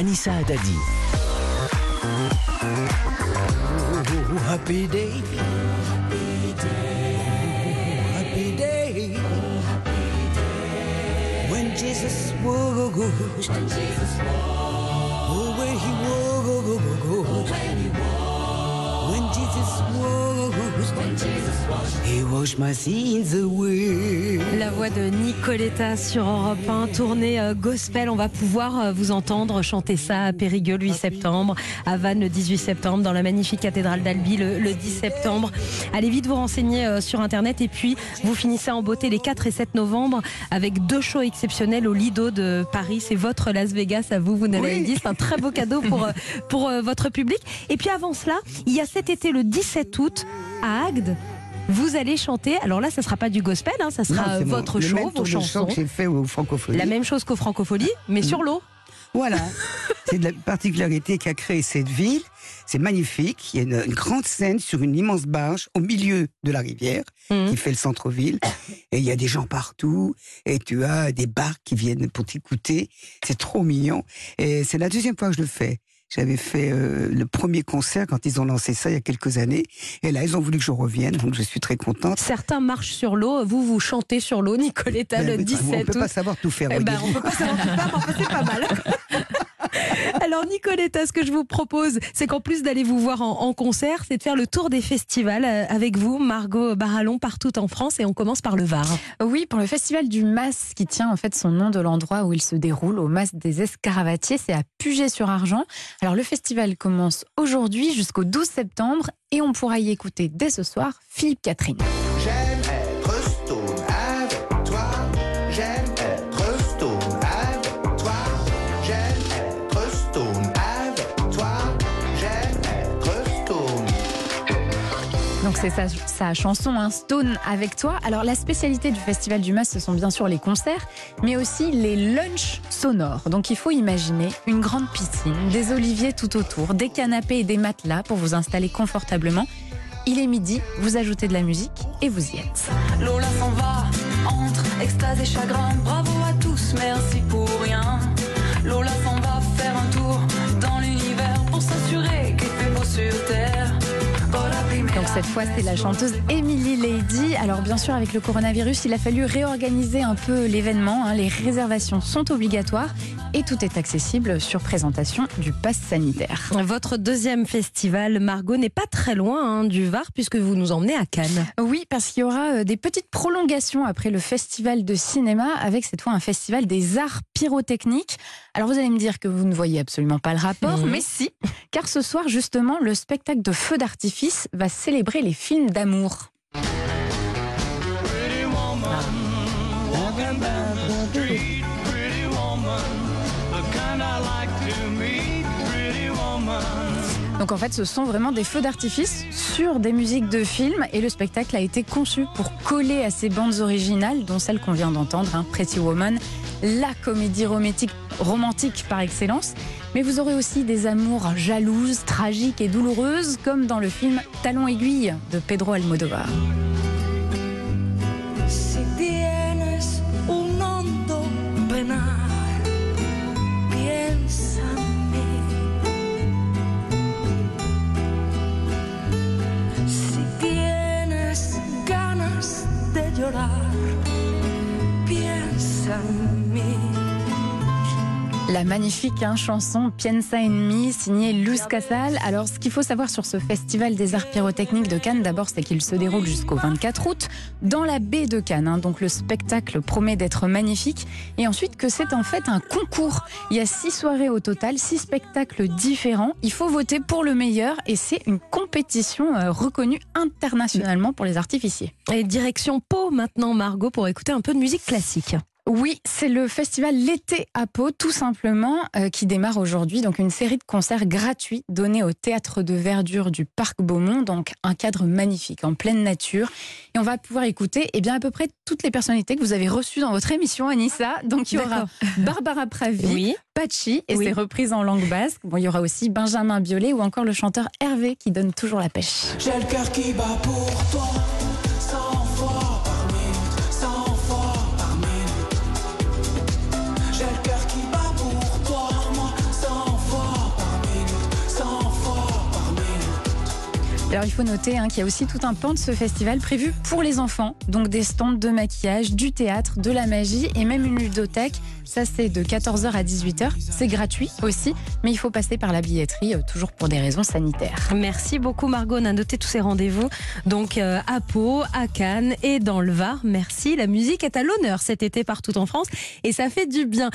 Anissa Haddadi. happy day. Happy day. When Jesus was. Oh, when he was. When Jesus was. La voix de Nicoletta sur Europe 1, tournée euh, gospel. On va pouvoir euh, vous entendre chanter ça à Périgueux le 8 septembre, à Vannes le 18 septembre, dans la magnifique cathédrale d'Albi le, le 10 septembre. Allez vite vous renseigner euh, sur internet et puis vous finissez en beauté les 4 et 7 novembre avec deux shows exceptionnels au Lido de Paris. C'est votre Las Vegas à vous, vous nous l'avez dit. C'est un très beau cadeau pour, pour votre public. Et puis avant cela, il y a cet été le 17 août à Agde. Vous allez chanter, alors là, ça sera pas du gospel, hein, ça sera Non, c'est mon- votre le show, même vos chansons. que j'ai fait au Francophonie. La même chose qu'au Francophonie, mais sur l'eau. Voilà. c'est de la particularité qu'a créé cette ville. C'est magnifique. Il y a une, une grande scène sur une immense barge au milieu de la rivière Mhm. qui fait le centre-ville. Et il y a des gens partout. Et tu as des barques qui viennent pour t'écouter. C'est trop mignon. Et c'est la deuxième fois que je le fais. J'avais fait euh, le premier concert quand ils ont lancé ça il y a quelques années. Et là, ils ont voulu que je revienne. Donc, je suis très contente. Certains marchent sur l'eau, vous, vous chantez sur l'eau, Nicoletta, Ben, le on 17 peut août. pas savoir tout faire. Eh ben, on peut pas savoir tout faire, mais c'est pas mal. Alors Nicoletta, ce que je vous propose, c'est qu'en plus d'aller vous voir en, en concert, c'est de faire le tour des festivals euh, avec vous, Margot Barallon, partout en France, et on commence par le Var. Oui, pour le festival du Mas, qui tient en fait son nom de l'endroit où il se déroule, au Mas des Escaravatiers, c'est à Puget-sur-Argent. Alors le festival commence aujourd'hui jusqu'au 12 septembre et on pourra y écouter dès ce soir Philippe Catherine. J'aime Donc c'est sa, chanson hein, Stone avec toi. Alors la spécialité du Festival du Mas, ce sont bien sûr les concerts, mais aussi les lunchs sonores. Donc il faut imaginer une grande piscine, des oliviers tout autour, des canapés et des matelas pour vous installer confortablement. Il est midi, vous ajoutez de la musique et vous y êtes. Lola s'en va, entre extase et chagrin. Bravo à tous, merci pour rien. Lola cette fois, c'est la chanteuse Emily Lady. Alors bien sûr, avec le coronavirus, il a fallu réorganiser un peu l'événement. hein. Les réservations sont obligatoires et tout est accessible sur présentation du pass sanitaire. Votre deuxième festival, Margot, n'est pas très loin hein, du Var, puisque vous nous emmenez à Cannes. Oui, parce qu'il y aura euh, des petites prolongations après le festival de cinéma, avec cette fois un festival des arts pyrotechniques. Alors vous allez me dire que vous ne voyez absolument pas le rapport, Mhm. mais si, car ce soir justement, le spectacle de feux d'artifice va célébrer les films d'amour. Donc en fait, ce sont vraiment des feux d'artifice sur des musiques de films et le spectacle a été conçu pour coller à ces bandes originales, dont celle qu'on vient d'entendre, hein, Pretty Woman, la comédie romantique, romantique par excellence. Mais vous aurez aussi des amours jalouses, tragiques et douloureuses, comme dans le film Talon aiguille de Pedro Almodovar. La magnifique hein, chanson Piensa en Me, signée Luz Casal. Alors, ce qu'il faut savoir sur ce festival des arts pyrotechniques de Cannes, d'abord, c'est qu'il se déroule jusqu'au 24 août dans la baie de Cannes. hein. donc, le spectacle promet d'être magnifique. Et ensuite, que c'est en fait un concours. Il y a six soirées au total, six spectacles différents. Il faut voter pour le meilleur et c'est une compétition euh, reconnue internationalement pour les artificiers. Et direction Pau maintenant, Margot, pour écouter un peu de musique classique. Oui, c'est le festival L'été à Pau, tout simplement, euh, qui démarre aujourd'hui. Donc, une série de concerts gratuits donnés au théâtre de verdure du Parc Beaumont. Donc, un cadre magnifique, en pleine nature. Et on va pouvoir écouter, eh bien, à peu près toutes les personnalités que vous avez reçues dans votre émission, Anissa. Donc, il y aura Barbara Pravi, Oui. Pachi et Oui. ses reprises en langue basque. Bon, il y aura aussi Benjamin Biolay ou encore le chanteur Hervé qui donne toujours la pêche. J'ai le cœur qui bat pour toi, Alors il faut noter hein, qu'il y a aussi tout un pan de ce festival prévu pour les enfants. Donc des stands de maquillage, du théâtre, de la magie et même une ludothèque. Ça c'est de 14h à 18h. C'est gratuit aussi, mais il faut passer par la billetterie, euh, toujours pour des raisons sanitaires. Merci beaucoup Margot, on a noté tous ces rendez-vous. Donc euh, à Pau, à Cannes et dans le Var. Merci, la musique est à l'honneur cet été partout en France et ça fait du bien.